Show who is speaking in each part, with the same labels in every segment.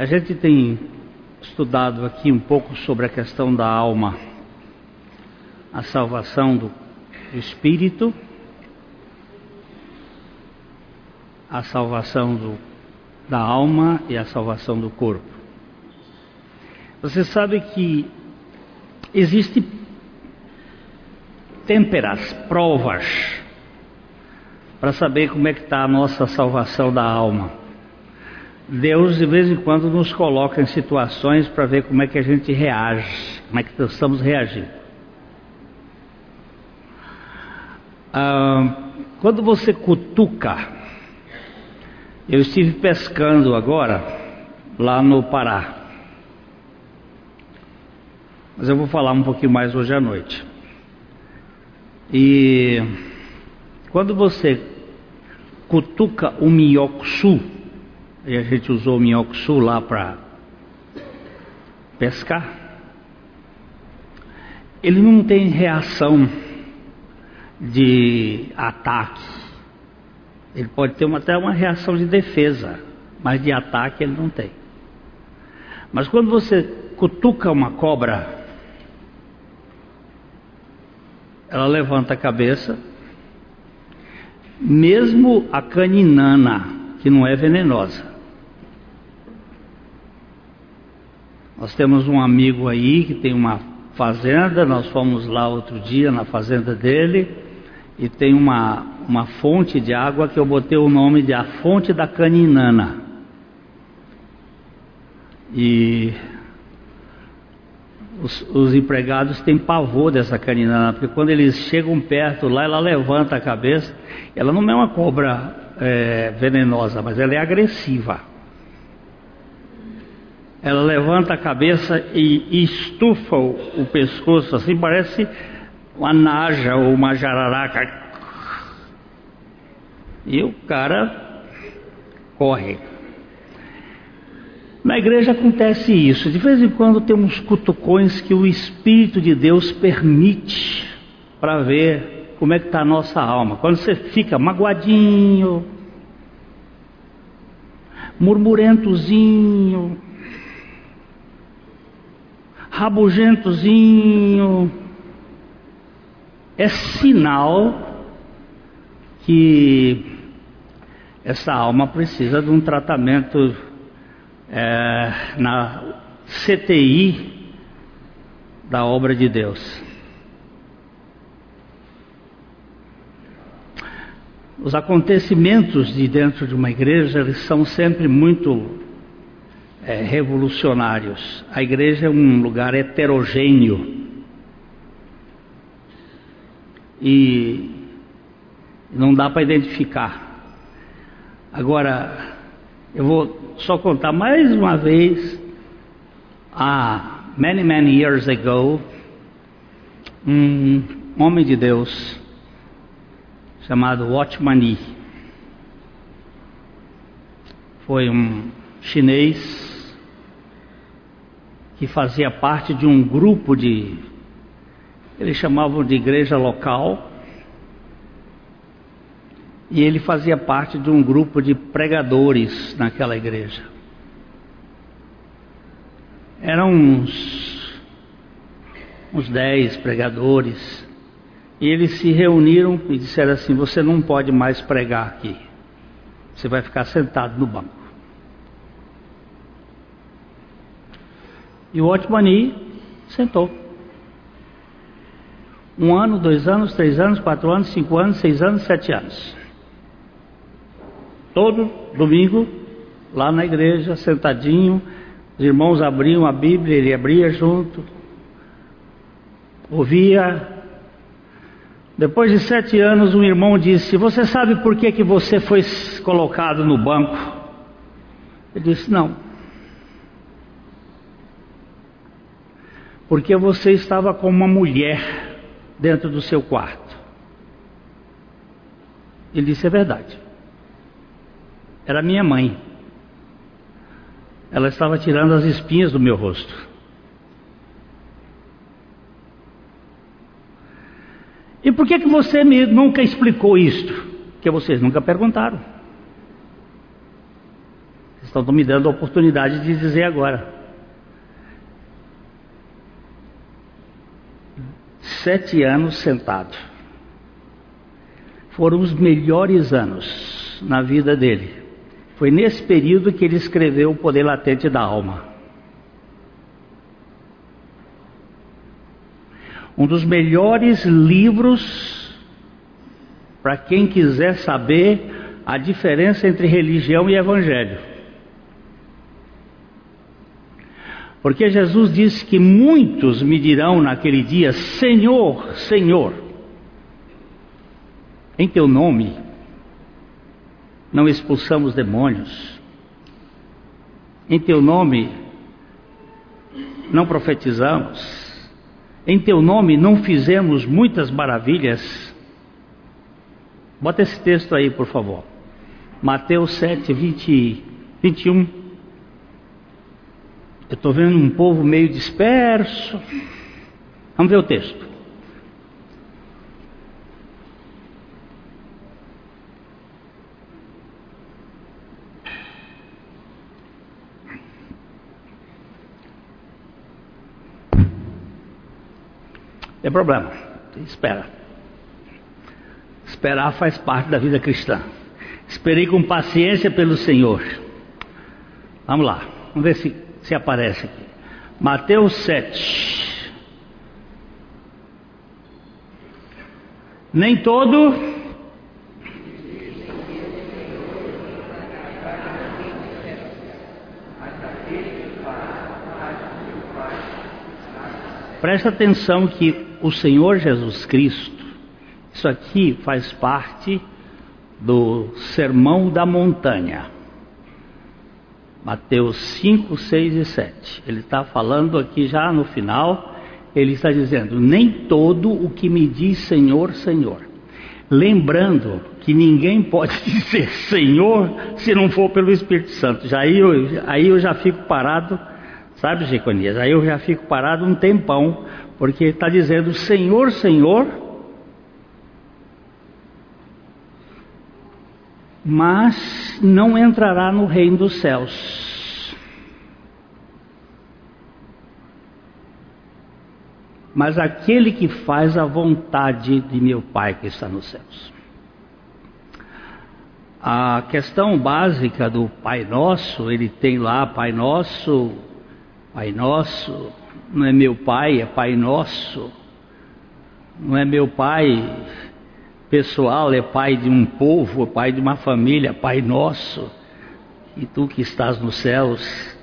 Speaker 1: A gente tem estudado aqui um pouco sobre a questão da alma, a salvação do espírito, a salvação do, da alma e a salvação do corpo. Você sabe que existe temperas, provas, para saber como é que está a nossa salvação da alma. Deus de vez em quando nos coloca em situações para ver como é que a gente reage, como é que estamos reagindo. Ah, quando você cutuca, eu estive pescando agora lá no Pará, mas eu vou falar um pouquinho mais hoje à noite. E quando você cutuca o minhoco e a gente usou o minhoco sul lá para pescar, ele não tem reação de ataque. Ele pode ter uma, até uma reação de defesa, mas de ataque ele não tem. Mas quando você cutuca uma cobra, ela levanta a cabeça, mesmo a caninana, que não é venenosa. Nós temos um amigo aí que tem uma fazenda, nós fomos lá outro dia na fazenda dele e tem uma, uma fonte de água que eu botei o nome de a fonte da caninana. E os, os, empregados têm pavor dessa caninana, porque quando eles chegam perto lá, ela levanta a cabeça. Ela não é uma cobra é, venenosa, mas ela é agressiva ela levanta a cabeça e estufa o, o pescoço, assim parece uma naja ou uma jararaca. E o cara corre. Na igreja acontece isso. De vez em quando tem uns cutucões que o Espírito de Deus permite para ver como é que está a nossa alma. Quando você fica magoadinho, murmurentozinho, rabugentozinho, é sinal que essa alma precisa de um tratamento é, na CTI da obra de Deus. Os acontecimentos de dentro de uma igreja eles são sempre muito é, revolucionários. A igreja é um lugar heterogêneo. E não dá para identificar. Agora, eu vou só contar mais uma vez. Há many, many years ago, um homem de Deus chamado Watchman Nee foi um chinês que fazia parte de um grupo de, eles chamavam de igreja local, e ele fazia parte de um grupo de pregadores naquela igreja. Eram uns, uns dez pregadores, e eles se reuniram e disseram assim: Você não pode mais pregar aqui, você vai ficar sentado no banco. E o Otmani sentou. Um ano, dois anos, três anos, quatro anos, cinco anos, seis anos, sete anos. Todo domingo, lá na igreja, sentadinho, os irmãos abriam a Bíblia, ele abria junto, ouvia. Depois de sete anos, um irmão disse: Você sabe por que, que você foi colocado no banco? Ele disse: Não. Porque você estava com uma mulher dentro do seu quarto. Ele disse: É verdade. Era minha mãe. Ela estava tirando as espinhas do meu rosto. E por que, que você me, nunca explicou isto? Porque vocês nunca perguntaram. Estão me dando a oportunidade de dizer agora. Sete anos sentado. Foram os melhores anos na vida dele. Foi nesse período que ele escreveu O Poder Latente da Alma. Um dos melhores livros para quem quiser saber a diferença entre religião e evangelho. Porque Jesus disse que muitos me dirão naquele dia: Senhor, Senhor, em teu nome não expulsamos demônios, em teu nome não profetizamos, em teu nome não fizemos muitas maravilhas. Bota esse texto aí, por favor. Mateus 7, 20, 21. Eu estou vendo um povo meio disperso. Vamos ver o texto. Tem problema. Espera. Esperar faz parte da vida cristã. Esperei com paciência pelo Senhor. Vamos lá. Vamos ver se, se aparece aqui. Mateus 7. Nem todo Presta atenção que o Senhor Jesus Cristo, isso aqui faz parte do Sermão da Montanha. Mateus 5, 6 e 7. Ele está falando aqui já no final, ele está dizendo: Nem todo o que me diz Senhor, Senhor. Lembrando que ninguém pode dizer Senhor se não for pelo Espírito Santo. Já aí, eu, aí eu já fico parado, sabe, Jeconias? Aí eu já fico parado um tempão, porque está dizendo Senhor, Senhor, mas não entrará no reino dos céus. Mas aquele que faz a vontade de meu Pai que está nos céus. A questão básica do Pai Nosso, ele tem lá Pai Nosso, Pai Nosso, não é meu pai, é pai nosso. Não é meu pai pessoal, é pai de um povo, é pai de uma família, pai nosso. E tu que estás nos céus,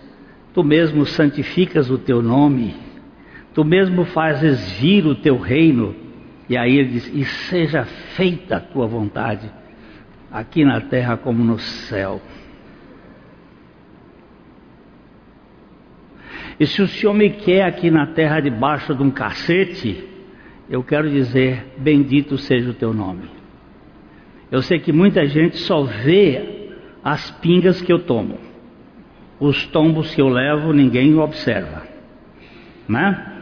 Speaker 1: tu mesmo santificas o teu nome, tu mesmo fazes vir o teu reino. E aí ele diz: E seja feita a tua vontade, aqui na terra como no céu. E se o Senhor me quer aqui na terra debaixo de um cacete, eu quero dizer: bendito seja o teu nome. Eu sei que muita gente só vê as pingas que eu tomo, os tombos que eu levo, ninguém observa, né?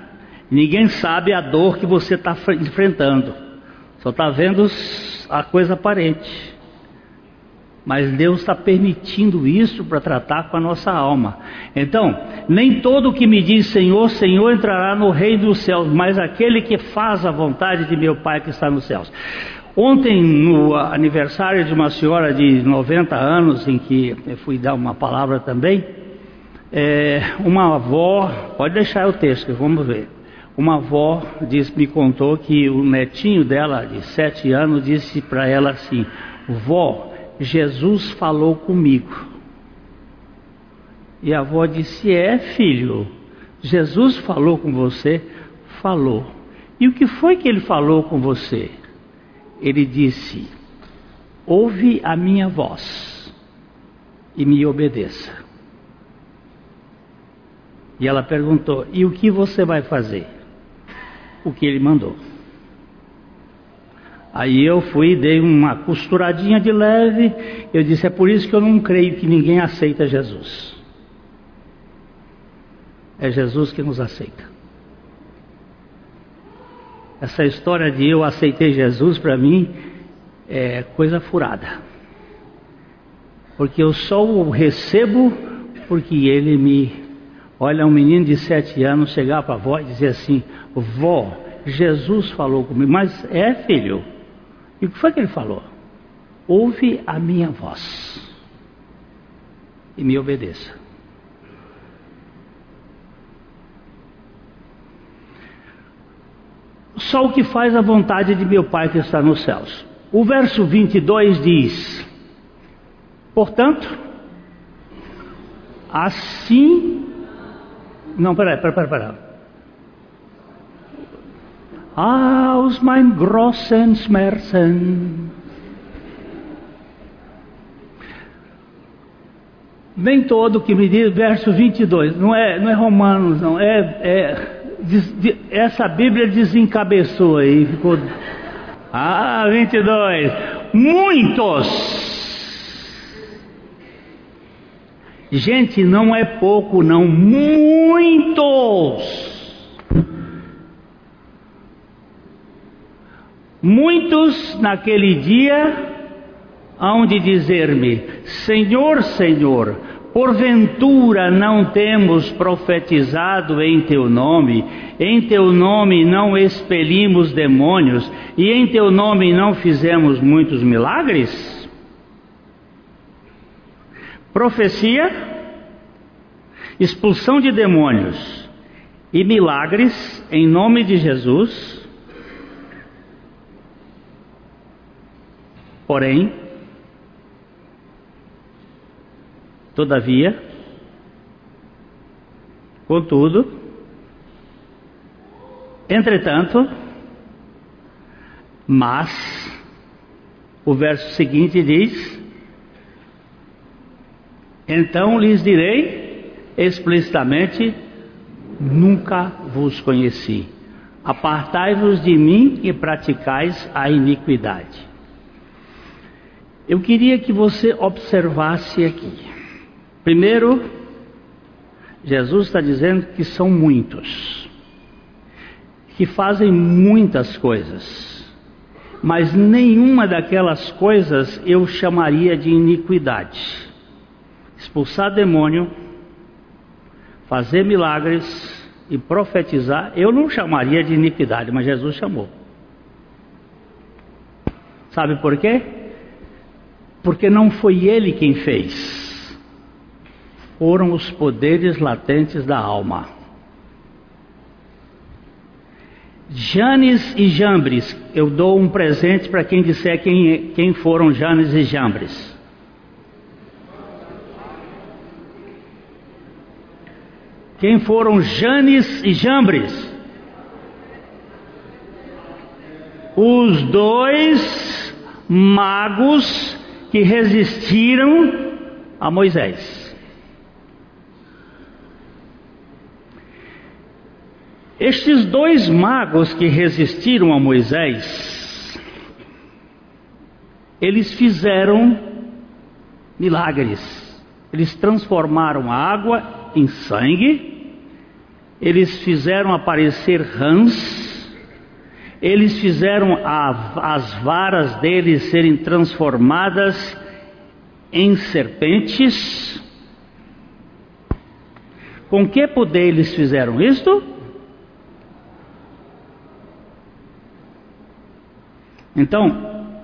Speaker 1: Ninguém sabe a dor que você está enfrentando, só está vendo a coisa aparente. Mas Deus está permitindo isso para tratar com a nossa alma. Então, nem todo que me diz Senhor, Senhor entrará no reino dos céus, mas aquele que faz a vontade de meu Pai que está nos céus. Ontem, no aniversário de uma senhora de 90 anos, em que eu fui dar uma palavra também, é, uma avó, pode deixar o texto, vamos ver. Uma avó disse, me contou que o netinho dela, de sete anos, disse para ela assim: Vó, Jesus falou comigo. E a avó disse: É, filho, Jesus falou com você? Falou. E o que foi que ele falou com você? Ele disse: Ouve a minha voz e me obedeça. E ela perguntou: E o que você vai fazer? O que ele mandou. Aí eu fui dei uma costuradinha de leve. Eu disse: é por isso que eu não creio que ninguém aceita Jesus. É Jesus que nos aceita. Essa história de eu aceitei Jesus para mim é coisa furada. porque eu só o recebo porque ele me. Olha, um menino de sete anos chegar para a avó e dizer assim: Vó, Jesus falou comigo, mas é filho. E o que foi que ele falou? Ouve a minha voz e me obedeça. Só o que faz a vontade de meu Pai que está nos céus. O verso 22 diz: Portanto, assim. Não, peraí, peraí, peraí. Aus mein großen Schmerzen. Nem todo que me diz, verso 22, não é, não é Romanos, não, é, é essa Bíblia desencabeçou aí, ficou. Ah, 22. Muitos. Gente, não é pouco, não, muitos. Muitos naquele dia hão de dizer-me: Senhor, Senhor, Porventura não temos profetizado em teu nome, em teu nome não expelimos demônios, e em teu nome não fizemos muitos milagres? Profecia, expulsão de demônios e milagres em nome de Jesus. Porém, Todavia, contudo, entretanto, mas, o verso seguinte diz: Então lhes direi explicitamente: Nunca vos conheci. Apartai-vos de mim e praticais a iniquidade. Eu queria que você observasse aqui. Primeiro, Jesus está dizendo que são muitos, que fazem muitas coisas, mas nenhuma daquelas coisas eu chamaria de iniquidade. Expulsar demônio, fazer milagres e profetizar, eu não chamaria de iniquidade, mas Jesus chamou. Sabe por quê? Porque não foi ele quem fez foram os poderes latentes da alma. Janes e Jambres, eu dou um presente para quem disser quem, quem foram Janes e Jambres. Quem foram Janes e Jambres? Os dois magos que resistiram a Moisés. Estes dois magos que resistiram a Moisés, eles fizeram milagres. Eles transformaram a água em sangue, eles fizeram aparecer rãs, eles fizeram a, as varas deles serem transformadas em serpentes. Com que poder eles fizeram isto? Então,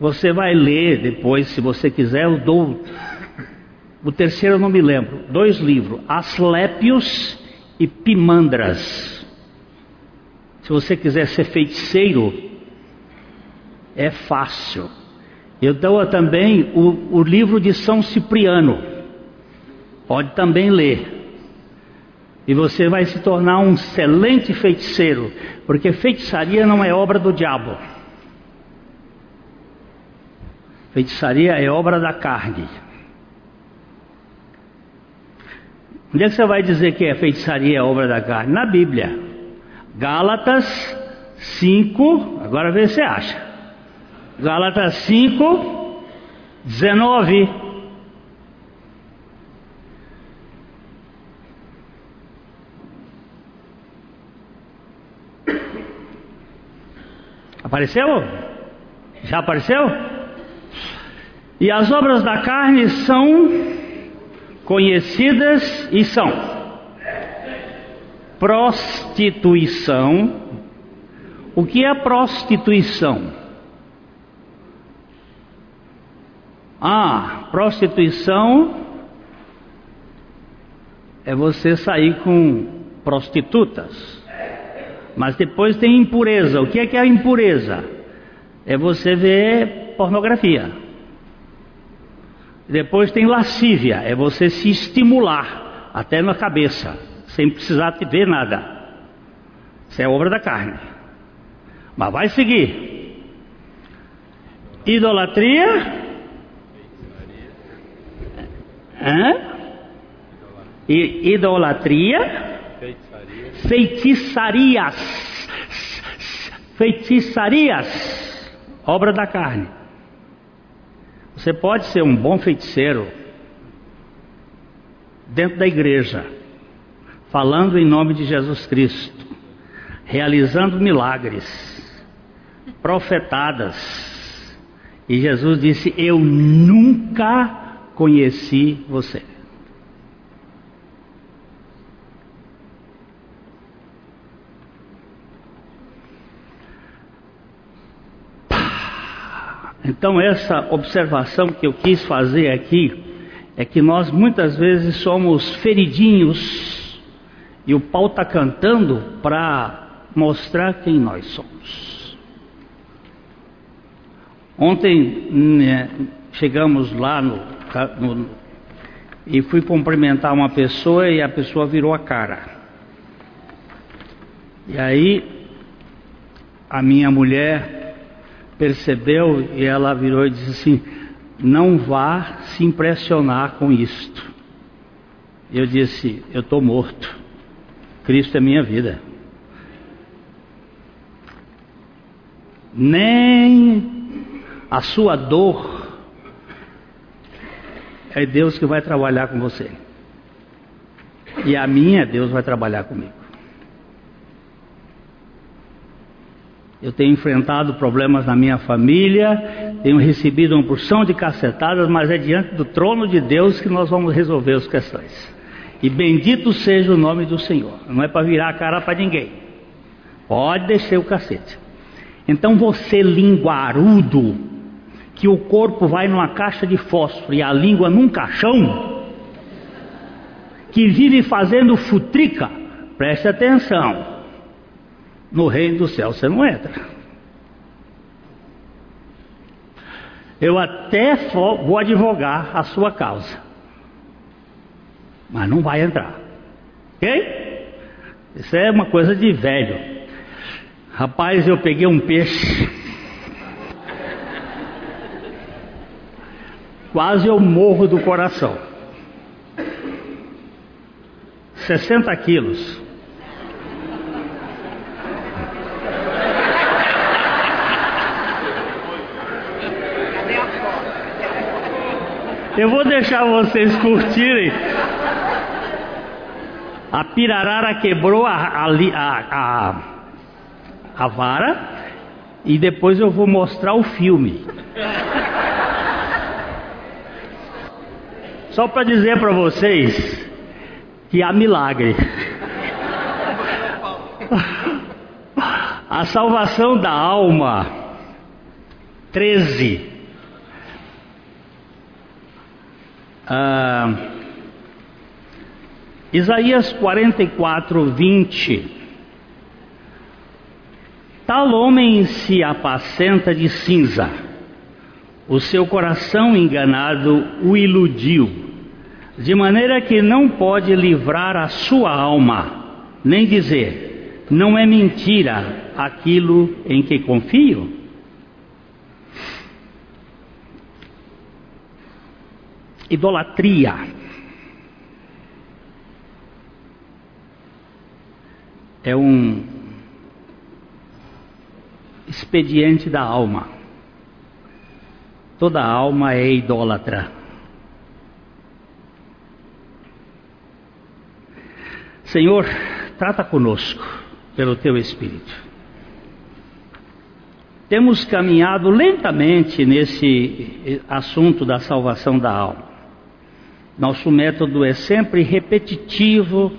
Speaker 1: você vai ler depois, se você quiser, eu dou. O terceiro eu não me lembro. Dois livros: Asclépios e Pimandras. Se você quiser ser feiticeiro, é fácil. Eu dou também o, o livro de São Cipriano. Pode também ler. E você vai se tornar um excelente feiticeiro, porque feitiçaria não é obra do diabo. Feitiçaria é obra da carne. Onde é que você vai dizer que é feitiçaria é obra da carne? Na Bíblia. Gálatas 5, agora vê se acha. Gálatas 5, 19. Apareceu? Já apareceu? E as obras da carne são conhecidas e são prostituição. O que é prostituição? Ah, prostituição é você sair com prostitutas. Mas depois tem impureza. O que é que é a impureza? É você ver pornografia. Depois tem lascívia, é você se estimular até na cabeça, sem precisar te ver nada. Isso é obra da carne. Mas vai seguir. Idolatria Hã? Idolatria. Feitiçarias. Feitiçarias. Obra da carne. Você pode ser um bom feiticeiro dentro da igreja, falando em nome de Jesus Cristo, realizando milagres, profetadas. E Jesus disse: Eu nunca conheci você. Então, essa observação que eu quis fazer aqui é que nós muitas vezes somos feridinhos e o pau está cantando para mostrar quem nós somos. Ontem né, chegamos lá no no, e fui cumprimentar uma pessoa e a pessoa virou a cara. E aí a minha mulher percebeu e ela virou e disse assim: Não vá se impressionar com isto. Eu disse: Eu estou morto. Cristo é minha vida. Nem a sua dor é Deus que vai trabalhar com você. E a minha, Deus vai trabalhar comigo. Eu tenho enfrentado problemas na minha família, tenho recebido uma porção de cacetadas, mas é diante do trono de Deus que nós vamos resolver as questões. E bendito seja o nome do Senhor. Não é para virar a cara para ninguém. Pode descer o cacete. Então você, linguarudo, que o corpo vai numa caixa de fósforo e a língua num caixão, que vive fazendo futrica, preste atenção, no reino do céu você não entra. Eu até vou advogar a sua causa, mas não vai entrar, ok? Isso é uma coisa de velho. Rapaz, eu peguei um peixe quase eu morro do coração. 60 quilos. Eu vou deixar vocês curtirem. A pirarara quebrou a, a, a, a, vara e depois eu vou mostrar o filme. Só para dizer para vocês que há milagre. A salvação da alma. 13. Ah, Isaías 44, 20. Tal homem se apacenta de cinza o seu coração enganado o iludiu, de maneira que não pode livrar a sua alma, nem dizer: não é mentira aquilo em que confio? Idolatria. É um expediente da alma. Toda alma é idólatra. Senhor, trata conosco pelo teu Espírito. temos caminhado lentamente nesse assunto da salvação da alma. Nosso método é sempre repetitivo,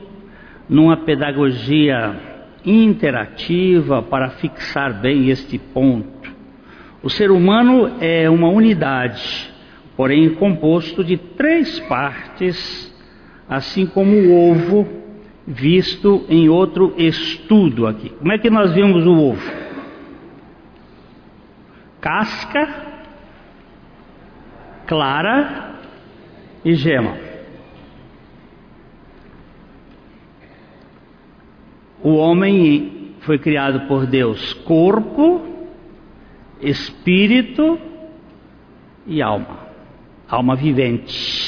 Speaker 1: numa pedagogia interativa para fixar bem este ponto. O ser humano é uma unidade, porém composto de três partes, assim como o ovo visto em outro estudo aqui. Como é que nós vimos o ovo? Casca, clara e gema. O homem foi criado por Deus corpo, espírito e alma. Alma vivente.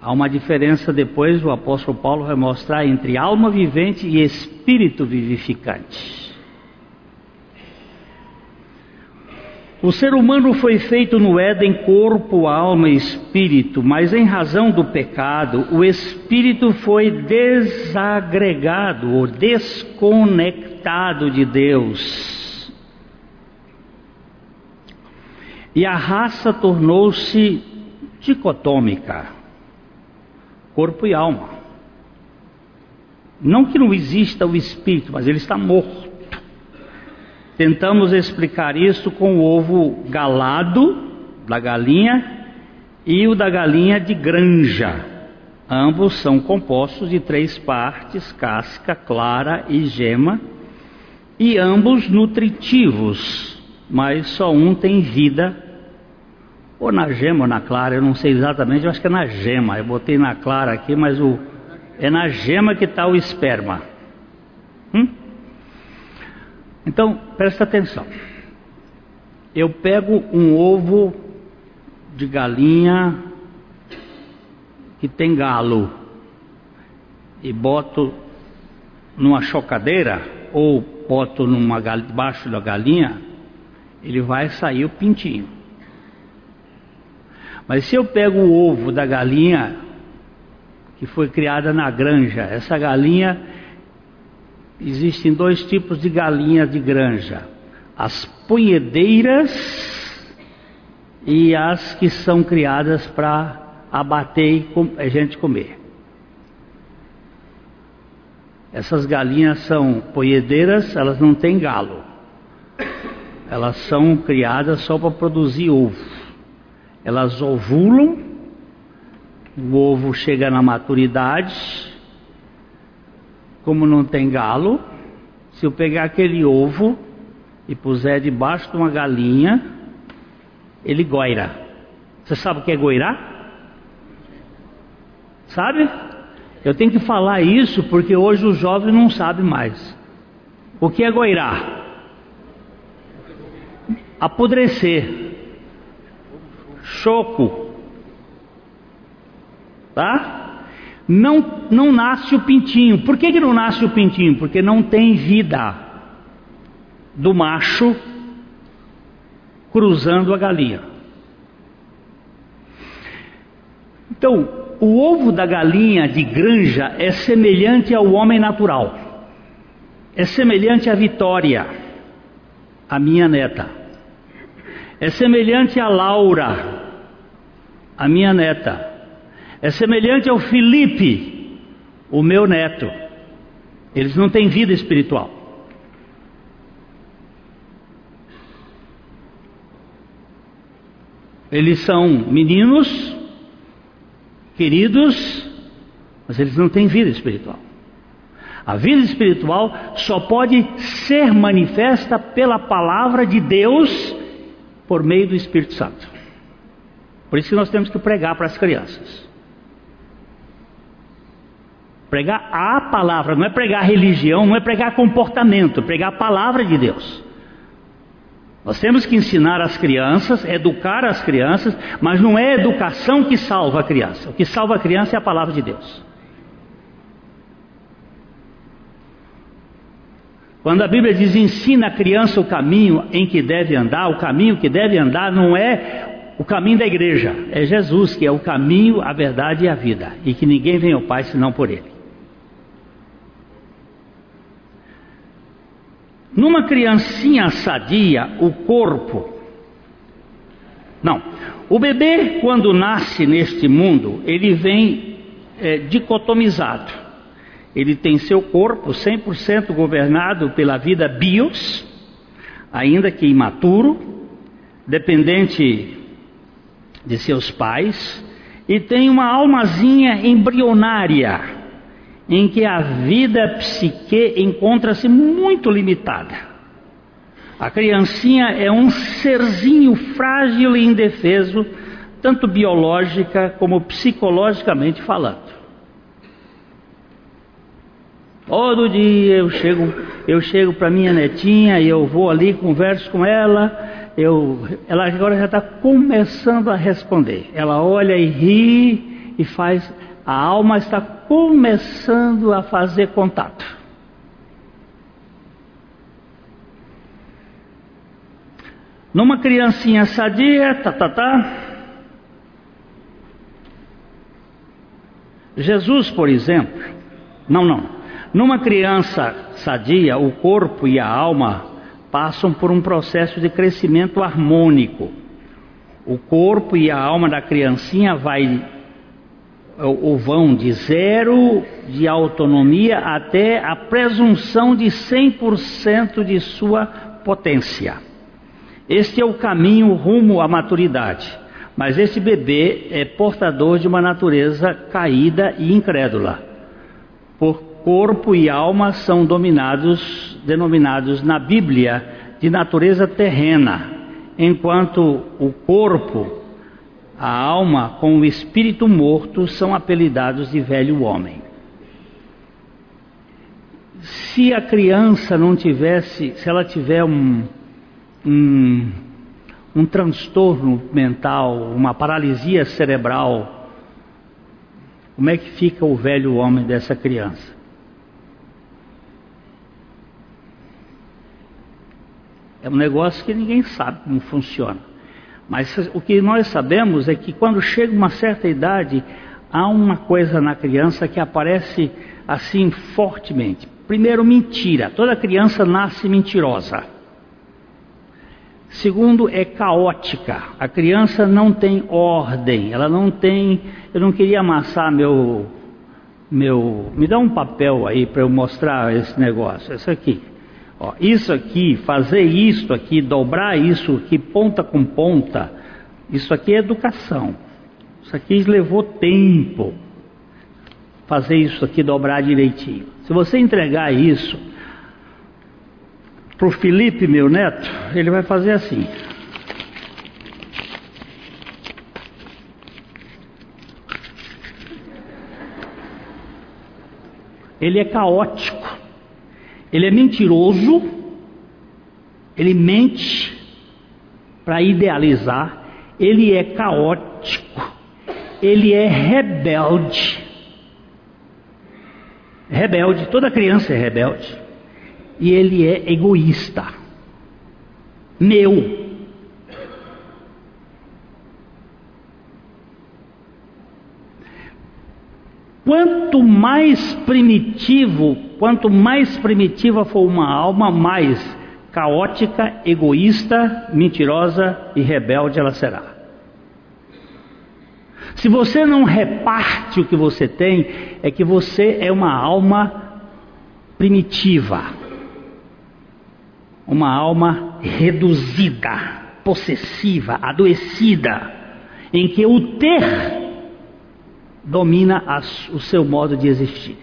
Speaker 1: Há uma diferença depois, o apóstolo Paulo vai mostrar entre alma vivente e espírito vivificante. O ser humano foi feito no Éden corpo, alma e espírito, mas em razão do pecado, o espírito foi desagregado ou desconectado de Deus. E a raça tornou-se dicotômica, corpo e alma. Não que não exista o espírito, mas ele está morto. Tentamos explicar isso com o ovo galado da galinha e o da galinha de granja. Ambos são compostos de três partes: casca, clara e gema, e ambos nutritivos, mas só um tem vida, ou na gema ou na clara, eu não sei exatamente, eu acho que é na gema. Eu botei na clara aqui, mas o, é na gema que está o esperma. Hum? Então, presta atenção. Eu pego um ovo de galinha que tem galo e boto numa chocadeira ou boto numa debaixo da galinha, ele vai sair o pintinho. Mas se eu pego o ovo da galinha que foi criada na granja, essa galinha existem dois tipos de galinha de granja: as punhedeiras e as que são criadas para abater e a gente comer. Essas galinhas são poedeiras, elas não têm galo. Elas são criadas só para produzir ovo. Elas ovulam, o ovo chega na maturidade, como não tem galo, se eu pegar aquele ovo e puser debaixo de uma galinha, ele goira. Você sabe o que é goirar? Sabe? Eu tenho que falar isso porque hoje os jovens não sabem mais. O que é goirar? Apodrecer. Choco. Tá? Não, não nasce o pintinho. Por que, que não nasce o pintinho? Porque não tem vida do macho cruzando a galinha. Então, o ovo da galinha de granja é semelhante ao homem natural, é semelhante à Vitória, a minha neta, é semelhante a Laura, a minha neta é semelhante ao Felipe, o meu neto. Eles não têm vida espiritual. Eles são meninos, queridos, mas eles não têm vida espiritual. A vida espiritual só pode ser manifesta pela palavra de Deus por meio do Espírito Santo. Por isso que nós temos que pregar para as crianças. Pregar a palavra, não é pregar religião, não é pregar comportamento, é pregar a palavra de Deus. Nós temos que ensinar as crianças, educar as crianças, mas não é a educação que salva a criança. O que salva a criança é a palavra de Deus. Quando a Bíblia diz ensina a criança o caminho em que deve andar, o caminho que deve andar não é o caminho da igreja, é Jesus que é o caminho, a verdade e a vida, e que ninguém vem ao Pai senão por Ele. Numa criancinha sadia, o corpo. Não. O bebê, quando nasce neste mundo, ele vem é, dicotomizado. Ele tem seu corpo 100% governado pela vida bios, ainda que imaturo, dependente de seus pais, e tem uma almazinha embrionária, em que a vida psique encontra-se muito limitada. A criancinha é um serzinho frágil e indefeso, tanto biológica como psicologicamente falando. Todo dia eu chego, eu chego para minha netinha e eu vou ali, converso com ela, eu, ela agora já está começando a responder. Ela olha e ri e faz, a alma está começando a fazer contato. Numa criancinha sadia, tá, tá, tá. Jesus, por exemplo, não, não. Numa criança sadia, o corpo e a alma passam por um processo de crescimento harmônico. O corpo e a alma da criancinha vai ou vão de zero de autonomia até a presunção de 100% de sua potência. Este é o caminho rumo à maturidade. Mas esse bebê é portador de uma natureza caída e incrédula. Por corpo e alma são dominados, denominados na Bíblia de natureza terrena, enquanto o corpo, a alma com o espírito morto são apelidados de velho homem. Se a criança não tivesse, se ela tiver um, um, um transtorno mental, uma paralisia cerebral, como é que fica o velho homem dessa criança? É um negócio que ninguém sabe como funciona. Mas o que nós sabemos é que quando chega uma certa idade, há uma coisa na criança que aparece assim fortemente. Primeiro, mentira. Toda criança nasce mentirosa. Segundo, é caótica. A criança não tem ordem. Ela não tem. Eu não queria amassar meu. meu me dá um papel aí para eu mostrar esse negócio. Esse aqui. Ó, isso aqui, fazer isso aqui, dobrar isso aqui, ponta com ponta, isso aqui é educação. Isso aqui levou tempo. Fazer isso aqui, dobrar direitinho. Se você entregar isso para o Felipe, meu neto, ele vai fazer assim. Ele é caótico. Ele é mentiroso, ele mente para idealizar, ele é caótico, ele é rebelde. Rebelde, toda criança é rebelde. E ele é egoísta. Meu. Quanto mais primitivo Quanto mais primitiva for uma alma, mais caótica, egoísta, mentirosa e rebelde ela será. Se você não reparte o que você tem, é que você é uma alma primitiva, uma alma reduzida, possessiva, adoecida, em que o ter domina o seu modo de existir.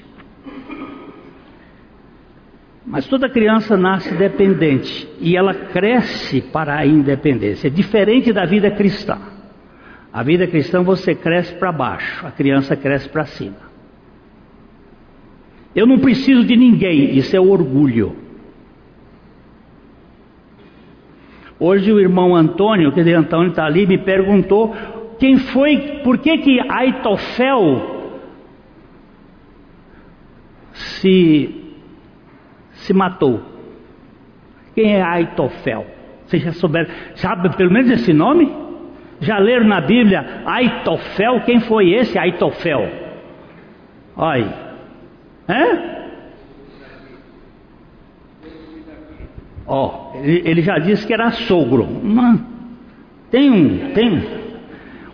Speaker 1: Mas toda criança nasce dependente e ela cresce para a independência. É diferente da vida cristã. A vida cristã você cresce para baixo, a criança cresce para cima. Eu não preciso de ninguém, isso é orgulho. Hoje o irmão Antônio, que Antônio está ali, me perguntou quem foi, por que que Aitofel se se matou. Quem é Aitofel? Vocês já souberam, sabe pelo menos esse nome? Já leram na Bíblia Aitofel? Quem foi esse Aitofel? Olha aí. É? Ó, ele, ele já disse que era sogro. Mas tem um, tem um.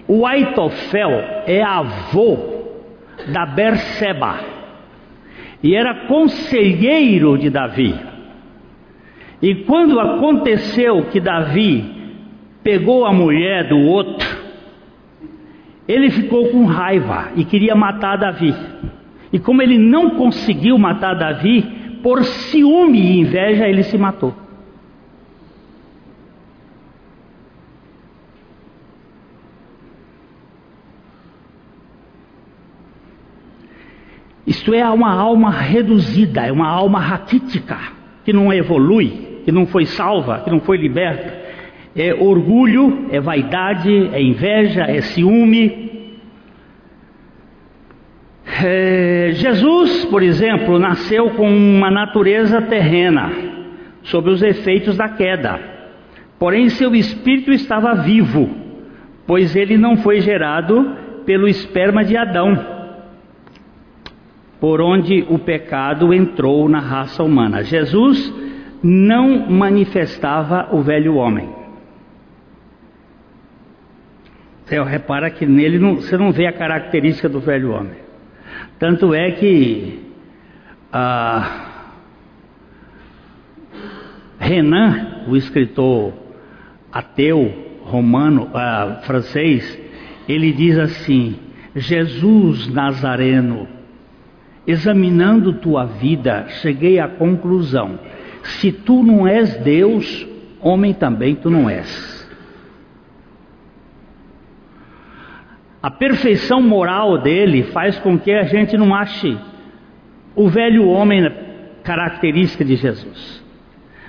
Speaker 1: O Aitofel é avô da Berseba e era conselheiro de Davi. E quando aconteceu que Davi pegou a mulher do outro, ele ficou com raiva e queria matar Davi. E como ele não conseguiu matar Davi, por ciúme e inveja, ele se matou. Isto é uma alma reduzida, é uma alma raquítica, que não evolui, que não foi salva, que não foi liberta. É orgulho, é vaidade, é inveja, é ciúme. É, Jesus, por exemplo, nasceu com uma natureza terrena, sob os efeitos da queda. Porém, seu espírito estava vivo, pois ele não foi gerado pelo esperma de Adão por onde o pecado entrou na raça humana. Jesus não manifestava o velho homem. Você repara que nele não, você não vê a característica do velho homem. Tanto é que ah, Renan, o escritor ateu romano, ah, francês, ele diz assim: Jesus Nazareno, examinando tua vida, cheguei à conclusão: se tu não és Deus, homem também tu não és. A perfeição moral dele faz com que a gente não ache o velho homem característica de Jesus.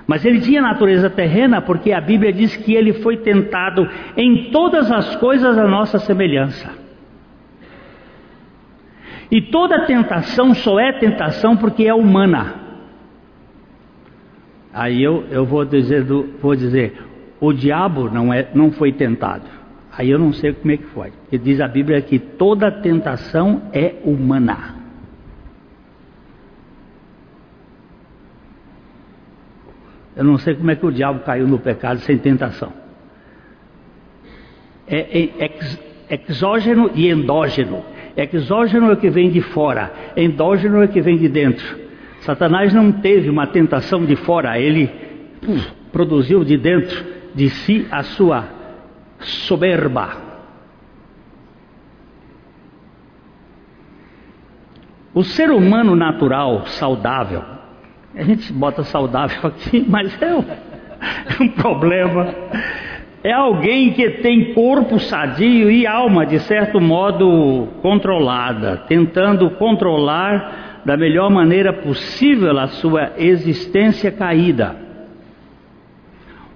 Speaker 1: Mas ele tinha natureza terrena porque a Bíblia diz que ele foi tentado em todas as coisas a nossa semelhança. E toda tentação só é tentação porque é humana. Aí eu, eu vou, dizer do, vou dizer, o diabo não, é, não foi tentado. Aí eu não sei como é que foi. Porque diz a Bíblia que toda tentação é humana. Eu não sei como é que o diabo caiu no pecado sem tentação. É, é ex, exógeno e endógeno. Exógeno é o que vem de fora, endógeno é o que vem de dentro. Satanás não teve uma tentação de fora, ele produziu de dentro de si a sua soberba. O ser humano natural, saudável, a gente bota saudável aqui, mas é um, é um problema é alguém que tem corpo sadio e alma, de certo modo, controlada, tentando controlar da melhor maneira possível a sua existência caída.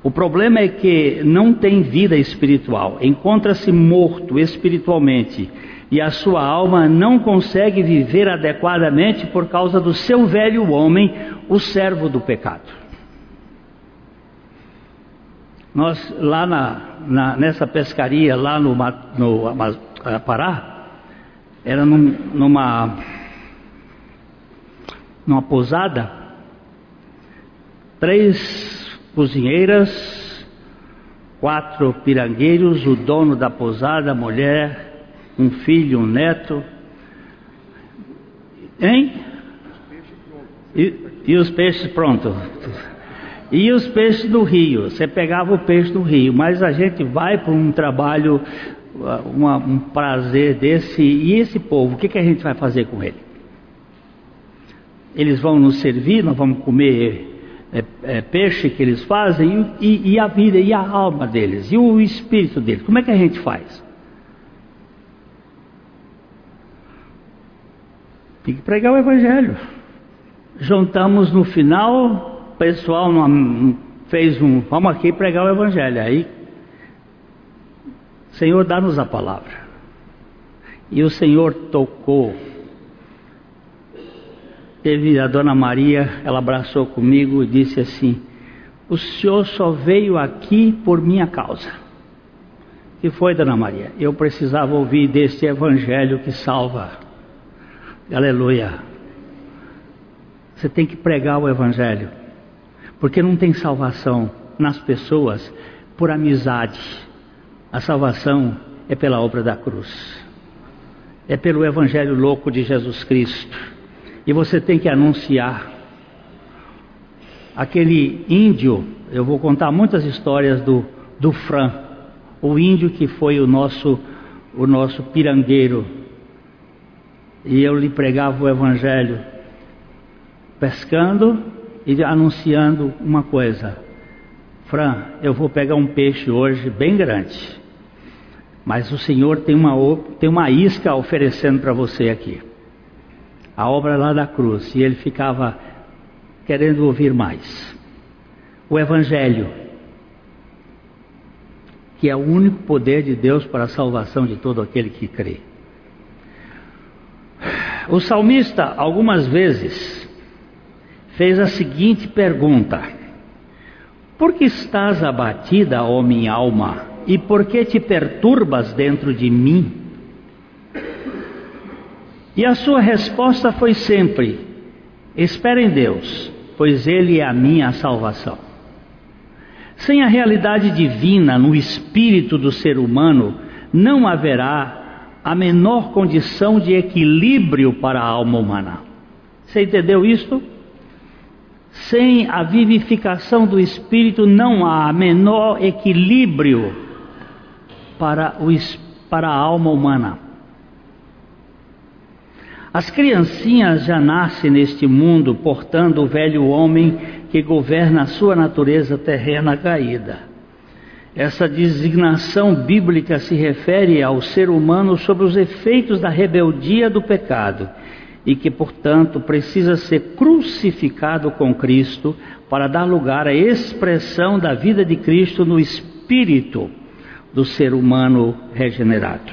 Speaker 1: O problema é que não tem vida espiritual, encontra-se morto espiritualmente e a sua alma não consegue viver adequadamente por causa do seu velho homem, o servo do pecado. Nós, lá na, na, nessa pescaria, lá no, no, no eh, Pará, era num, numa, numa pousada, três cozinheiras, quatro pirangueiros, o dono da pousada, mulher, um filho, um neto. Hein? E, e os peixes prontos. E os peixes do rio, você pegava o peixe do rio, mas a gente vai para um trabalho, uh, uma, um prazer desse, e esse povo, o que, que a gente vai fazer com ele? Eles vão nos servir, nós vamos comer é, é, peixe que eles fazem, e, e a vida, e a alma deles, e o espírito deles, como é que a gente faz? Tem que pregar o Evangelho. Juntamos no final pessoal fez um, vamos aqui pregar o evangelho. Aí, Senhor, dá-nos a palavra. E o Senhor tocou. Teve a dona Maria, ela abraçou comigo e disse assim: O senhor só veio aqui por minha causa. E foi, dona Maria? Eu precisava ouvir deste evangelho que salva. Aleluia. Você tem que pregar o evangelho. Porque não tem salvação nas pessoas por amizade. A salvação é pela obra da cruz. É pelo evangelho louco de Jesus Cristo. E você tem que anunciar. Aquele índio, eu vou contar muitas histórias do, do Fran, o índio que foi o nosso, o nosso pirangueiro. E eu lhe pregava o evangelho pescando e anunciando uma coisa: Fran, eu vou pegar um peixe hoje bem grande, mas o Senhor tem uma, tem uma isca oferecendo para você aqui. A obra lá da cruz, e ele ficava querendo ouvir mais. O Evangelho, que é o único poder de Deus para a salvação de todo aquele que crê. O salmista, algumas vezes, fez a seguinte pergunta: Por que estás abatida, ó minha alma, e por que te perturbas dentro de mim? E a sua resposta foi sempre: Espera em Deus, pois Ele é a minha salvação. Sem a realidade divina no espírito do ser humano, não haverá a menor condição de equilíbrio para a alma humana. Você entendeu isto? Sem a vivificação do espírito não há menor equilíbrio para, o, para a alma humana. As criancinhas já nascem neste mundo portando o velho homem que governa a sua natureza terrena caída. Essa designação bíblica se refere ao ser humano sobre os efeitos da rebeldia do pecado e que, portanto, precisa ser crucificado com Cristo para dar lugar à expressão da vida de Cristo no espírito do ser humano regenerado.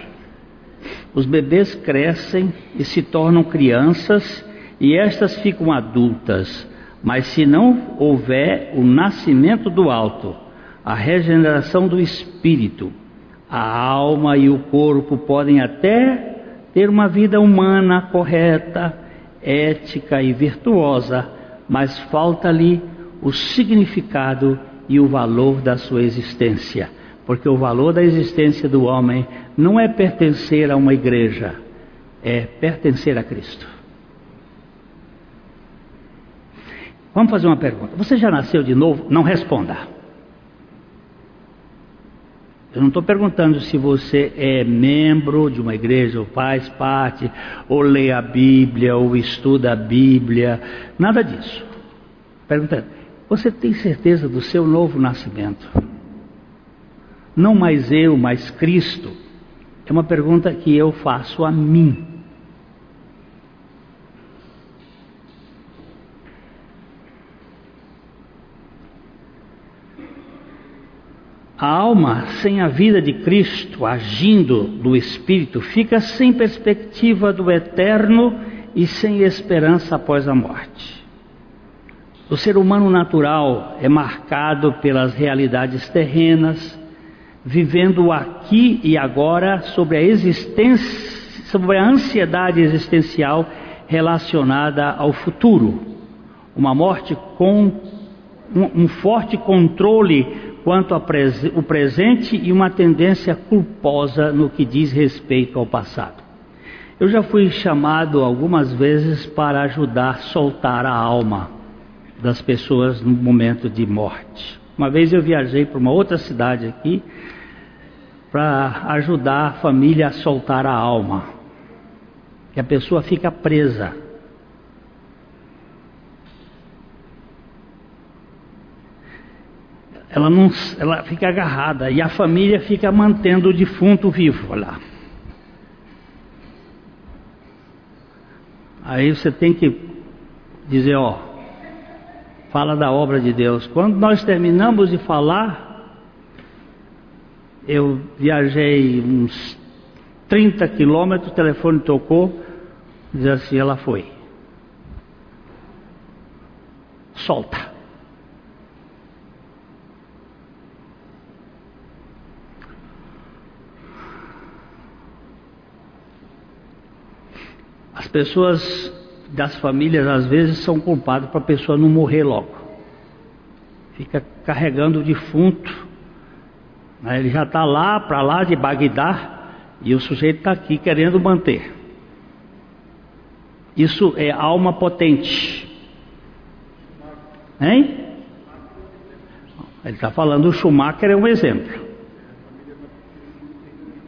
Speaker 1: Os bebês crescem e se tornam crianças e estas ficam adultas, mas se não houver o nascimento do alto, a regeneração do espírito, a alma e o corpo podem até ter uma vida humana correta, ética e virtuosa, mas falta-lhe o significado e o valor da sua existência. Porque o valor da existência do homem não é pertencer a uma igreja, é pertencer a Cristo. Vamos fazer uma pergunta. Você já nasceu de novo? Não responda. Eu não estou perguntando se você é membro de uma igreja, ou faz parte, ou lê a Bíblia, ou estuda a Bíblia, nada disso. Perguntando, você tem certeza do seu novo nascimento? Não mais eu, mas Cristo? É uma pergunta que eu faço a mim. A alma sem a vida de Cristo agindo do Espírito fica sem perspectiva do eterno e sem esperança após a morte. O ser humano natural é marcado pelas realidades terrenas, vivendo aqui e agora sobre a existência, sobre a ansiedade existencial relacionada ao futuro. Uma morte com um, um forte controle quanto ao presente e uma tendência culposa no que diz respeito ao passado. Eu já fui chamado algumas vezes para ajudar a soltar a alma das pessoas no momento de morte. Uma vez eu viajei para uma outra cidade aqui para ajudar a família a soltar a alma, que a pessoa fica presa ela não, ela fica agarrada e a família fica mantendo o defunto vivo lá. Aí você tem que dizer, ó, fala da obra de Deus. Quando nós terminamos de falar, eu viajei uns 30 quilômetros, o telefone tocou, diz assim, ela foi. Solta. As pessoas das famílias às vezes são culpadas para a pessoa não morrer logo. fica carregando o defunto. Né? Ele já está lá, para lá de Bagdá, e o sujeito está aqui querendo manter. Isso é alma potente. Hein? Ele está falando, o Schumacher é um exemplo.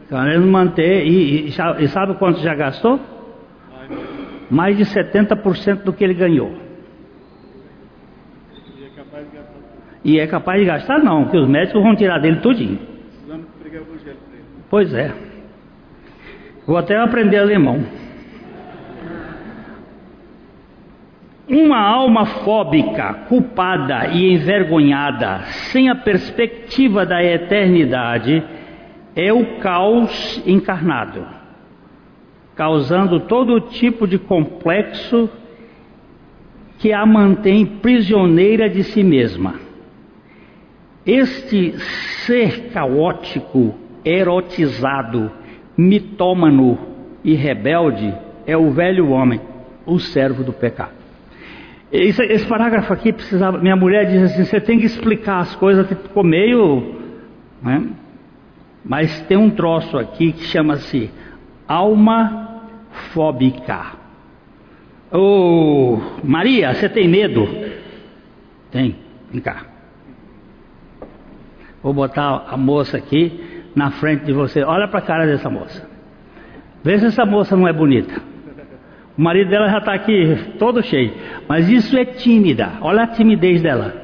Speaker 1: Querendo manter, e, e, e sabe quanto já gastou? Mais de 70% do que ele ganhou. E é capaz de gastar não, que os médicos vão tirar dele tudinho. Pois é. Vou até aprender alemão. Uma alma fóbica, culpada e envergonhada, sem a perspectiva da eternidade, é o caos encarnado, causando todo tipo de complexo que a mantém prisioneira de si mesma. Este ser caótico, erotizado, mitômano e rebelde é o velho homem, o servo do pecado. Esse, esse, parágrafo aqui precisava. Minha mulher diz assim: você tem que explicar as coisas, ficou meio. Né? Mas tem um troço aqui que chama-se alma fóbica. Ô oh, Maria, você tem medo? Tem, vem cá. Vou botar a moça aqui na frente de você. Olha para a cara dessa moça. Vê se essa moça não é bonita. O marido dela já está aqui todo cheio. Mas isso é tímida. Olha a timidez dela.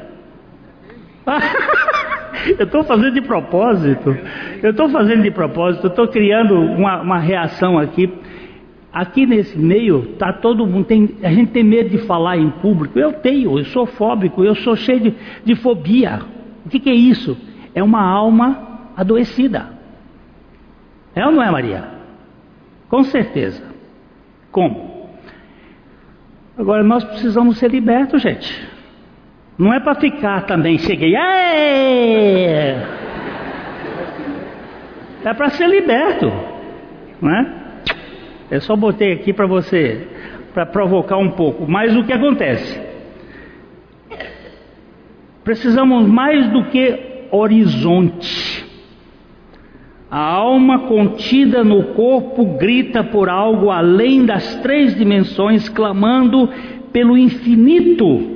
Speaker 1: eu estou fazendo de propósito. Eu estou fazendo de propósito. Estou criando uma, uma, reação aqui. Aqui nesse meio está todo mundo. Tem, a gente tem medo de falar em público. Eu tenho. Eu sou fóbico. Eu sou cheio de, de fobia. O que, que é isso? É uma alma adoecida. É ou não é, Maria? Com certeza. Como? Agora nós precisamos ser libertos, gente. Não é para ficar também, cheguei, Aê! é para ser liberto, não é? Eu só botei aqui para você, para provocar um pouco. Mas o que acontece? Precisamos mais do que horizonte. A alma contida no corpo grita por algo além das três dimensões, clamando pelo infinito,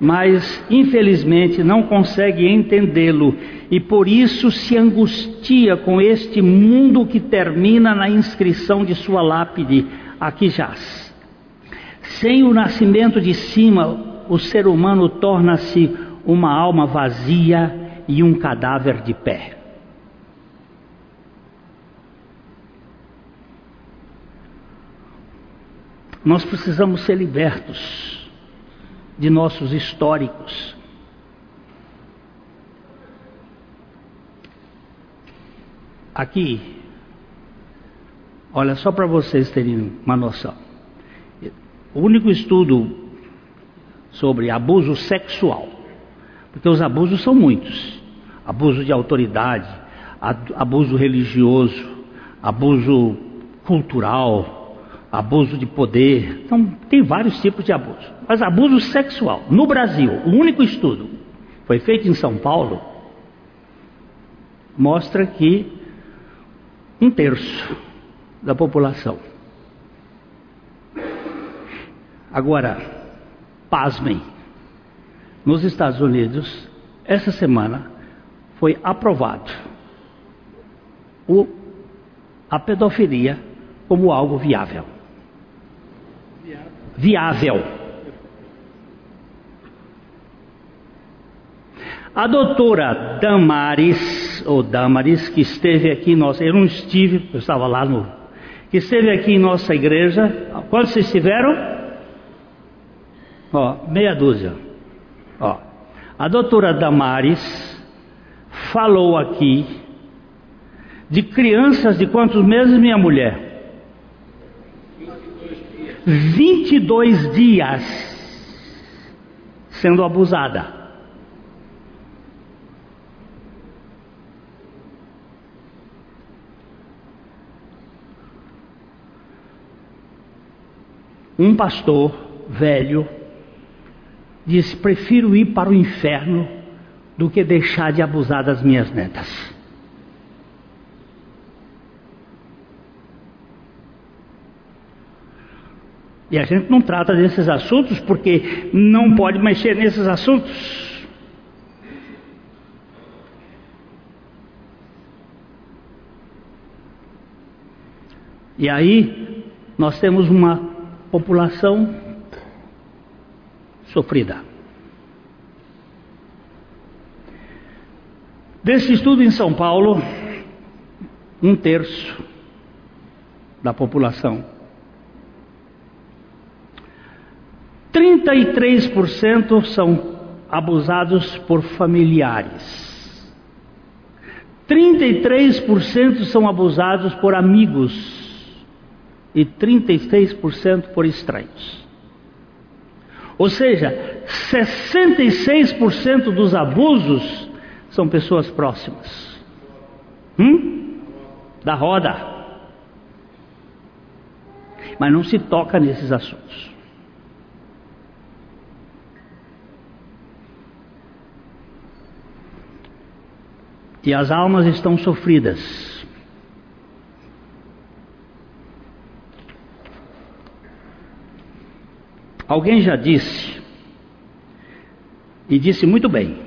Speaker 1: mas infelizmente não consegue entendê-lo e por isso se angustia com este mundo que termina na inscrição de sua lápide: aqui jaz. Sem o nascimento de cima, o ser humano torna-se uma alma vazia e um cadáver de pé. Nós precisamos ser libertos de nossos históricos. Aqui, olha só para vocês terem uma noção. O único estudo sobre abuso sexual, porque os abusos são muitos: abuso de autoridade, abuso religioso, abuso cultural, abuso de poder. Então, tem vários tipos de abuso. Mas abuso sexual, no Brasil, o único estudo foi feito em São Paulo, mostra que um terço da população. Agora, pasmem, nos Estados Unidos, essa semana foi aprovado o, a pedofilia como algo viável viável. A doutora Damaris, ou Damaris, que esteve aqui em nossa, eu não estive, eu estava lá no, que esteve aqui em nossa igreja, quantos vocês estiveram? Ó, meia dúzia. Ó, a doutora Damaris falou aqui de crianças de quantos meses, minha mulher? 22 dias sendo abusada. Um pastor velho disse: Prefiro ir para o inferno do que deixar de abusar das minhas netas. E a gente não trata desses assuntos porque não pode mexer nesses assuntos. E aí nós temos uma população sofrida. Desse estudo em São Paulo, um terço da população 33% são abusados por familiares. 33% são abusados por amigos. E 36% por estranhos. Ou seja, 66% dos abusos são pessoas próximas. Hum? Da roda. Mas não se toca nesses assuntos. E as almas estão sofridas. Alguém já disse, e disse muito bem,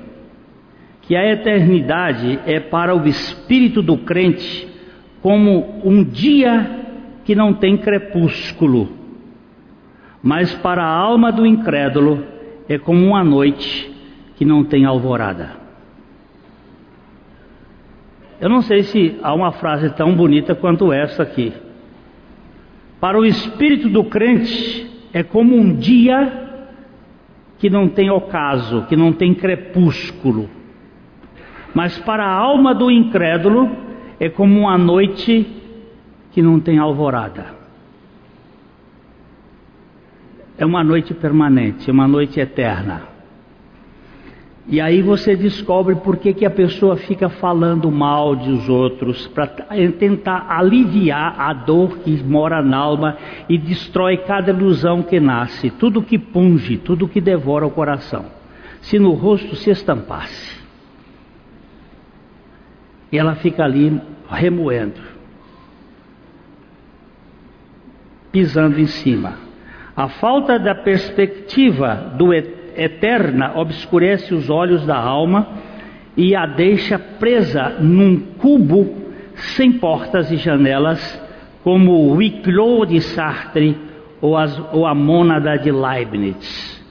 Speaker 1: que a eternidade é para o espírito do crente como um dia que não tem crepúsculo, mas para a alma do incrédulo é como uma noite que não tem alvorada. Eu não sei se há uma frase tão bonita quanto essa aqui. Para o espírito do crente, é como um dia que não tem ocaso, que não tem crepúsculo. Mas para a alma do incrédulo, é como uma noite que não tem alvorada. É uma noite permanente, uma noite eterna. E aí você descobre por que, que a pessoa fica falando mal dos outros, para tentar aliviar a dor que mora na alma e destrói cada ilusão que nasce, tudo que punge, tudo que devora o coração. Se no rosto se estampasse. E ela fica ali remoendo, pisando em cima. A falta da perspectiva do eterno eterna obscurece os olhos da alma e a deixa presa num cubo sem portas e janelas, como o Huis de Sartre ou, as, ou a mônada de Leibniz.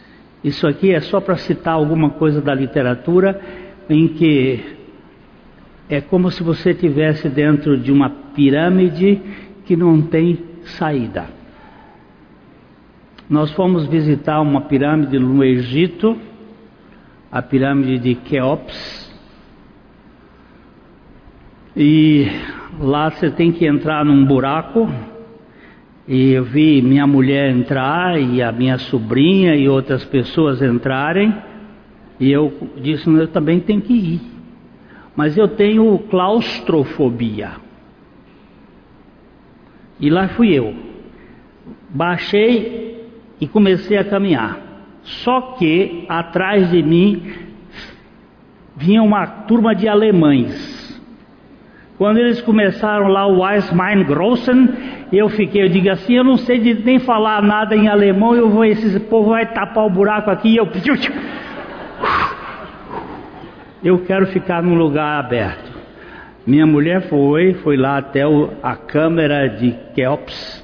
Speaker 1: Isso aqui é só para citar alguma coisa da literatura em que é como se você estivesse dentro de uma pirâmide que não tem saída. Nós fomos visitar uma pirâmide no Egito, a pirâmide de Keops. E lá você tem que entrar num buraco. E eu vi minha mulher entrar e a minha sobrinha e outras pessoas entrarem. E eu disse, eu também tenho que ir. Mas eu tenho claustrofobia. E lá fui eu. Baixei e comecei a caminhar. Só que atrás de mim vinha uma turma de alemães. Quando eles começaram lá o Weissmein Grossen, eu fiquei, eu digo assim, eu não sei de nem falar nada em alemão, eu vou, esse povo vai tapar o buraco aqui e eu. Eu quero ficar num lugar aberto. Minha mulher foi, foi lá até o, a câmera de Kelps,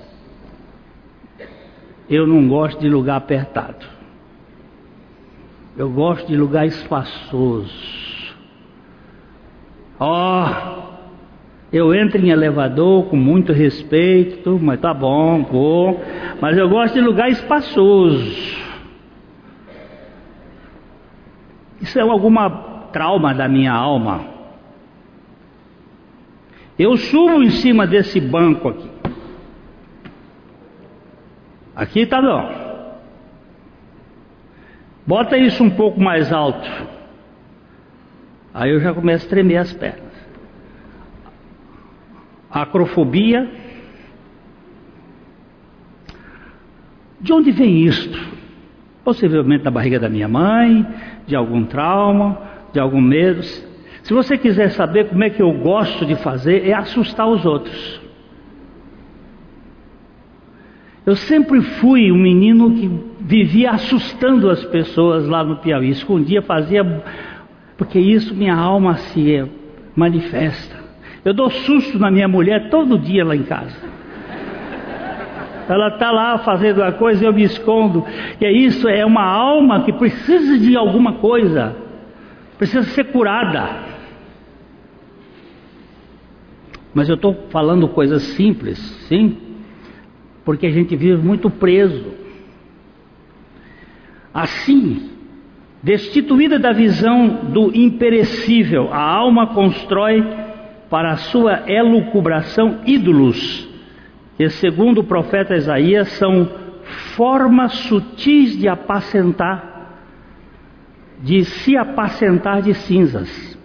Speaker 1: eu não gosto de lugar apertado. Eu gosto de lugar espaçoso. Ó, oh, eu entro em elevador com muito respeito, mas tá bom, vou. Mas eu gosto de lugar espaçoso. Isso é alguma trauma da minha alma. Eu subo em cima desse banco aqui. Aqui está bom. Bota isso um pouco mais alto. Aí eu já começo a tremer as pernas. Acrofobia. De onde vem isto? Possivelmente da barriga da minha mãe, de algum trauma, de algum medo. Se você quiser saber como é que eu gosto de fazer, é assustar os outros. Eu sempre fui um menino que vivia assustando as pessoas lá no Piauí, escondia, fazia, porque isso minha alma se manifesta. Eu dou susto na minha mulher todo dia lá em casa. Ela está lá fazendo uma coisa e eu me escondo. E é isso, é uma alma que precisa de alguma coisa, precisa ser curada. Mas eu estou falando coisas simples, sim, porque a gente vive muito preso. Assim, destituída da visão do imperecível, a alma constrói para sua elucubração ídolos, que segundo o profeta Isaías são formas sutis de apacentar, de se apacentar de cinzas.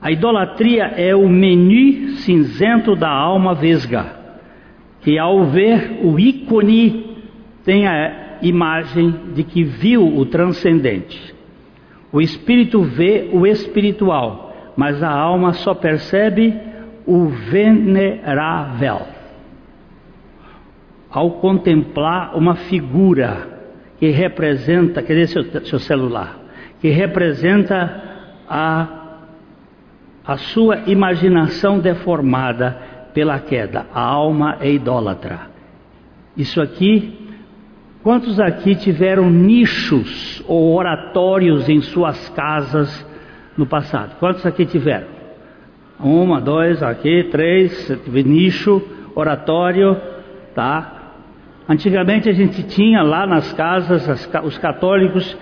Speaker 1: A idolatria é o menu cinzento da alma vesga que ao ver o ícone tem a imagem de que viu o transcendente. O espírito vê o espiritual, mas a alma só percebe o venerável. Ao contemplar uma figura que representa, dizer, seu, seu celular, que representa a, a sua imaginação deformada pela queda. A alma é idólatra. Isso aqui, quantos aqui tiveram nichos ou oratórios em suas casas no passado? Quantos aqui tiveram? Uma, dois, aqui, três, nicho, oratório, tá? Antigamente a gente tinha lá nas casas, as, os católicos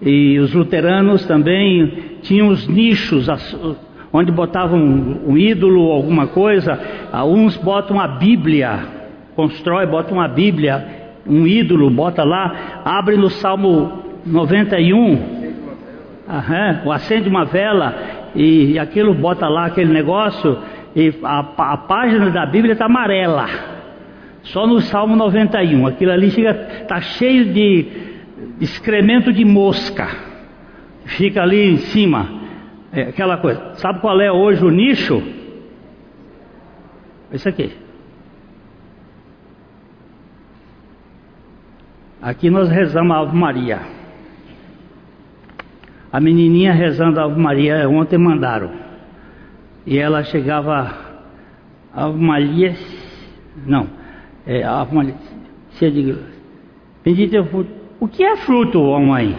Speaker 1: e os luteranos também tinham os nichos, as, onde botavam um, um ídolo, alguma coisa, uns botam a Bíblia, constrói, botam uma Bíblia, um ídolo, bota lá, abre no Salmo 91, aham, acende uma vela e, e aquilo bota lá aquele negócio e a, a página da Bíblia está amarela. Só no Salmo 91, aquilo ali está cheio de excremento de mosca, fica ali em cima. É aquela coisa. Sabe qual é hoje o nicho? Isso aqui. Aqui nós rezamos a Ave Maria. A menininha rezando a Ave Maria ontem mandaram. E ela chegava Ave Maria, não, é, Ave Maria, cheia de Bendito é fruto. O que é fruto, ó mãe?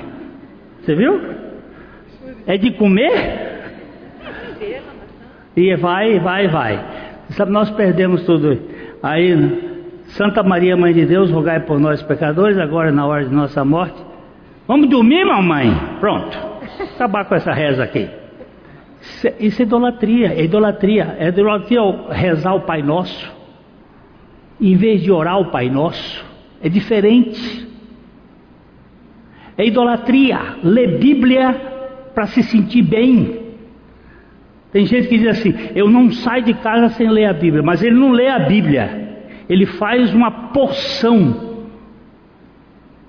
Speaker 1: Você viu? É de comer? E vai, vai, vai. Sabe, nós perdemos tudo. Aí, Santa Maria, Mãe de Deus, rogai por nós pecadores, agora na hora de nossa morte. Vamos dormir, mamãe? Pronto. Acabar com essa reza aqui. Isso é idolatria, é idolatria. É idolatria rezar o Pai Nosso. Em vez de orar o Pai Nosso. É diferente. É idolatria. Ler Bíblia para se sentir bem. Tem gente que diz assim: eu não saio de casa sem ler a Bíblia, mas ele não lê a Bíblia, ele faz uma porção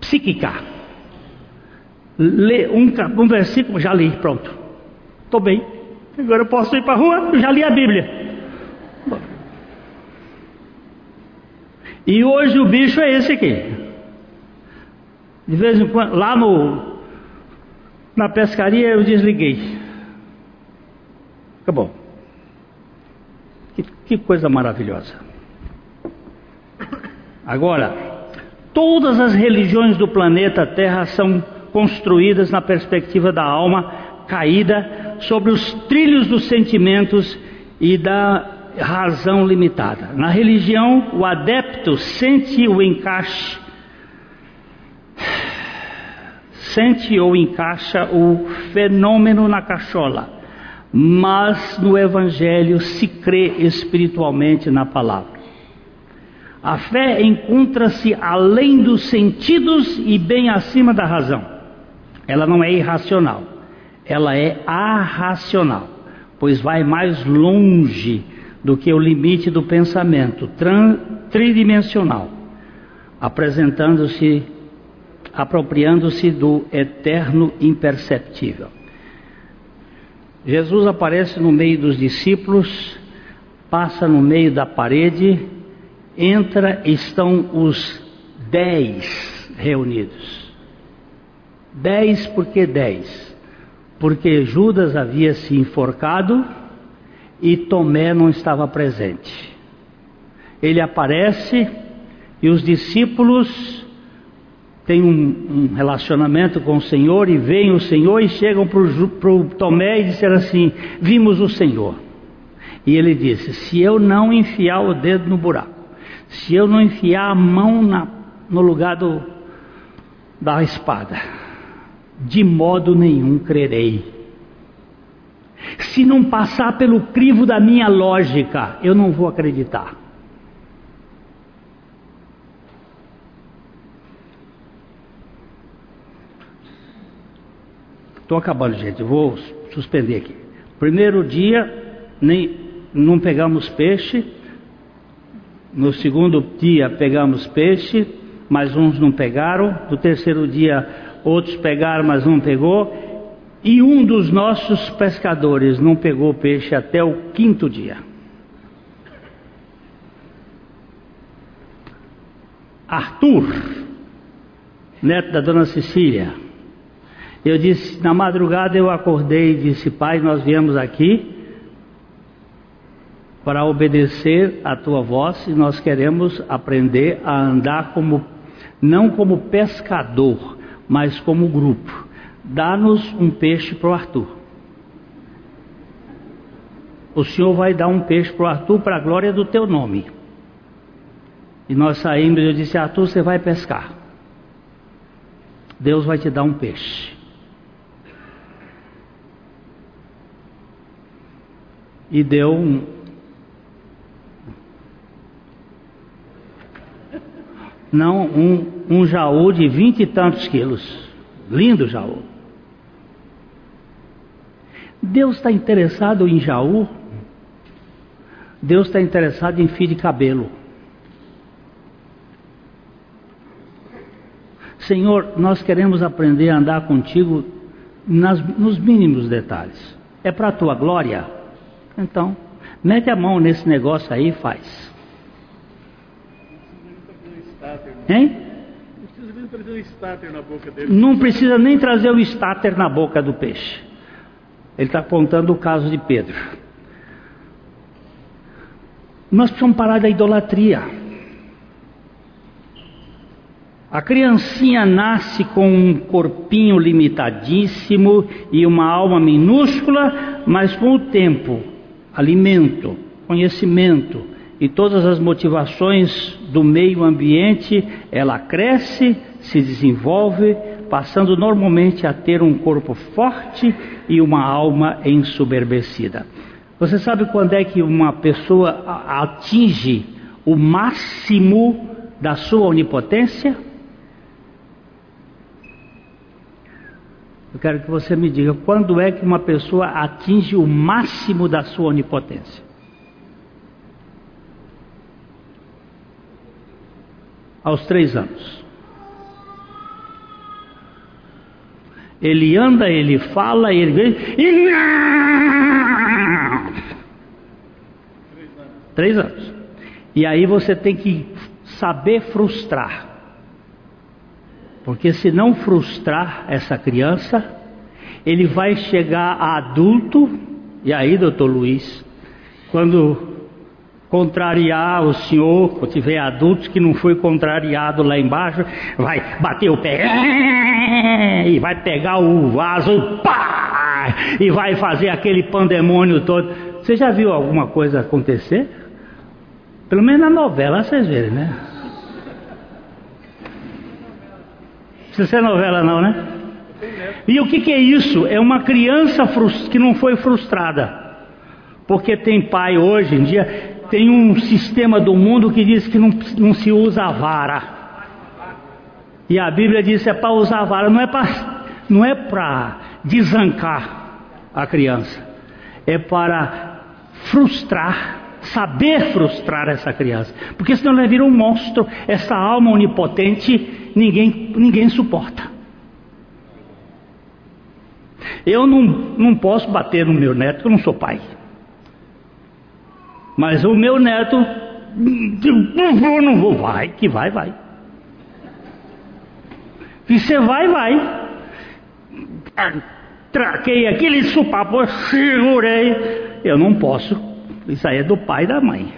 Speaker 1: psíquica. Lê um, um versículo, já li, pronto, estou bem, agora eu posso ir para a rua, já li a Bíblia. E hoje o bicho é esse aqui. De vez em quando, lá no na pescaria eu desliguei. Acabou. Que, que coisa maravilhosa. Agora, todas as religiões do planeta Terra são construídas na perspectiva da alma caída sobre os trilhos dos sentimentos e da razão limitada. Na religião, o adepto sente o encaixe sente ou encaixa o fenômeno na cachola, mas no Evangelho se crê espiritualmente na palavra. A fé encontra-se além dos sentidos e bem acima da razão. Ela não é irracional, ela é arracional, pois vai mais longe do que o limite do pensamento tridimensional, apresentando-se apropriando-se do eterno imperceptível. Jesus aparece no meio dos discípulos, passa no meio da parede, entra, estão os dez reunidos. Dez, por que dez? Porque Judas havia se enforcado e Tomé não estava presente. Ele aparece e os discípulos têm um, um relacionamento com o Senhor e veem o Senhor e chegam para o Tomé e disseram assim: Vimos o Senhor. E ele disse: Se eu não enfiar o dedo no buraco, se eu não enfiar a mão na, no lugar do, da espada, de modo nenhum crerei. Se não passar pelo crivo da minha lógica, eu não vou acreditar. Estou acabando, gente. vou suspender aqui. Primeiro dia, nem, não pegamos peixe. No segundo dia, pegamos peixe, mas uns não pegaram. No terceiro dia, outros pegaram, mas não pegou. E um dos nossos pescadores não pegou peixe até o quinto dia. Arthur, neto da dona Cecília, eu disse, na madrugada eu acordei e disse, Pai, nós viemos aqui para obedecer a tua voz e nós queremos aprender a andar como, não como pescador, mas como grupo. Dá-nos um peixe para o Arthur. O Senhor vai dar um peixe para o Arthur para a glória do teu nome. E nós saímos eu disse, Arthur, você vai pescar. Deus vai te dar um peixe. E deu um, não um, um jaú de vinte e tantos quilos, lindo jaú. Deus está interessado em jaú, Deus está interessado em fio de cabelo. Senhor, nós queremos aprender a andar contigo nas, nos mínimos detalhes. É para a tua glória. Então, mete a mão nesse negócio aí e faz. Hein? Não precisa nem trazer o estáter na boca do peixe. Ele está contando o caso de Pedro. Nós precisamos parar da idolatria. A criancinha nasce com um corpinho limitadíssimo e uma alma minúscula, mas com o tempo alimento, conhecimento e todas as motivações do meio ambiente, ela cresce, se desenvolve, passando normalmente a ter um corpo forte e uma alma ensoberbecida. Você sabe quando é que uma pessoa atinge o máximo da sua onipotência? Eu quero que você me diga quando é que uma pessoa atinge o máximo da sua onipotência. Aos três anos. Ele anda, ele fala, ele vê, e não! Três anos. E aí você tem que saber frustrar. Porque se não frustrar essa criança, ele vai chegar a adulto, e aí, doutor Luiz, quando contrariar o senhor, quando tiver adultos que não foi contrariado lá embaixo, vai bater o pé e vai pegar o vaso pá, e vai fazer aquele pandemônio todo. Você já viu alguma coisa acontecer? Pelo menos na novela vocês verem, né? Precisa ser novela não, né? E o que, que é isso? É uma criança que não foi frustrada. Porque tem pai hoje em dia, tem um sistema do mundo que diz que não, não se usa a vara. E a Bíblia diz que é para usar a vara, não é para não é para desancar a criança, é para frustrar, saber frustrar essa criança, porque senão ela vira um monstro, essa alma onipotente ninguém, ninguém suporta. Eu não, não posso bater no meu neto, eu não sou pai. Mas o meu neto, não vou, não vou, vai, que vai, vai. E você vai, vai. Traquei aquele supapo, segurei. Eu não posso. Isso aí é do pai e da mãe.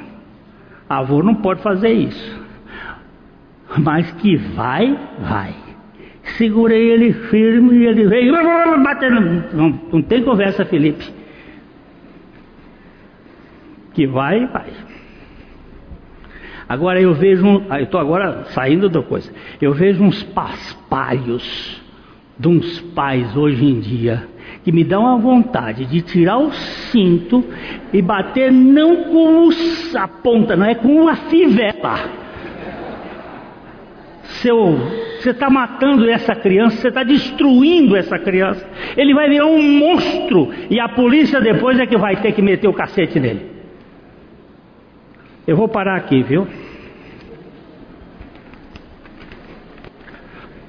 Speaker 1: Avô não pode fazer isso. Mas que vai, vai. Segurei ele firme e ele veio batendo. Não, não tem conversa, Felipe. Que vai, vai. Agora eu vejo, um, eu estou agora saindo da coisa. Eu vejo uns paspalhos de uns pais hoje em dia que me dão a vontade de tirar o cinto e bater não com a ponta, não é com a fivela seu, você está matando essa criança, você está destruindo essa criança. Ele vai virar um monstro e a polícia depois é que vai ter que meter o cacete nele. Eu vou parar aqui, viu?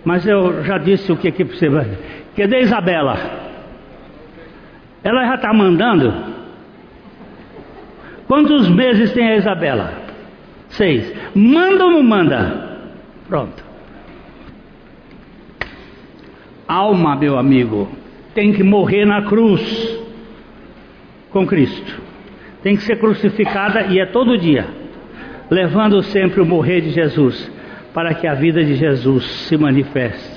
Speaker 1: Mas eu já disse o que aqui para você. Cadê Isabela? Ela já está mandando? Quantos meses tem a Isabela? Seis. Manda ou não manda? Pronto. Alma, meu amigo, tem que morrer na cruz com Cristo. Tem que ser crucificada e é todo dia, levando sempre o morrer de Jesus, para que a vida de Jesus se manifeste.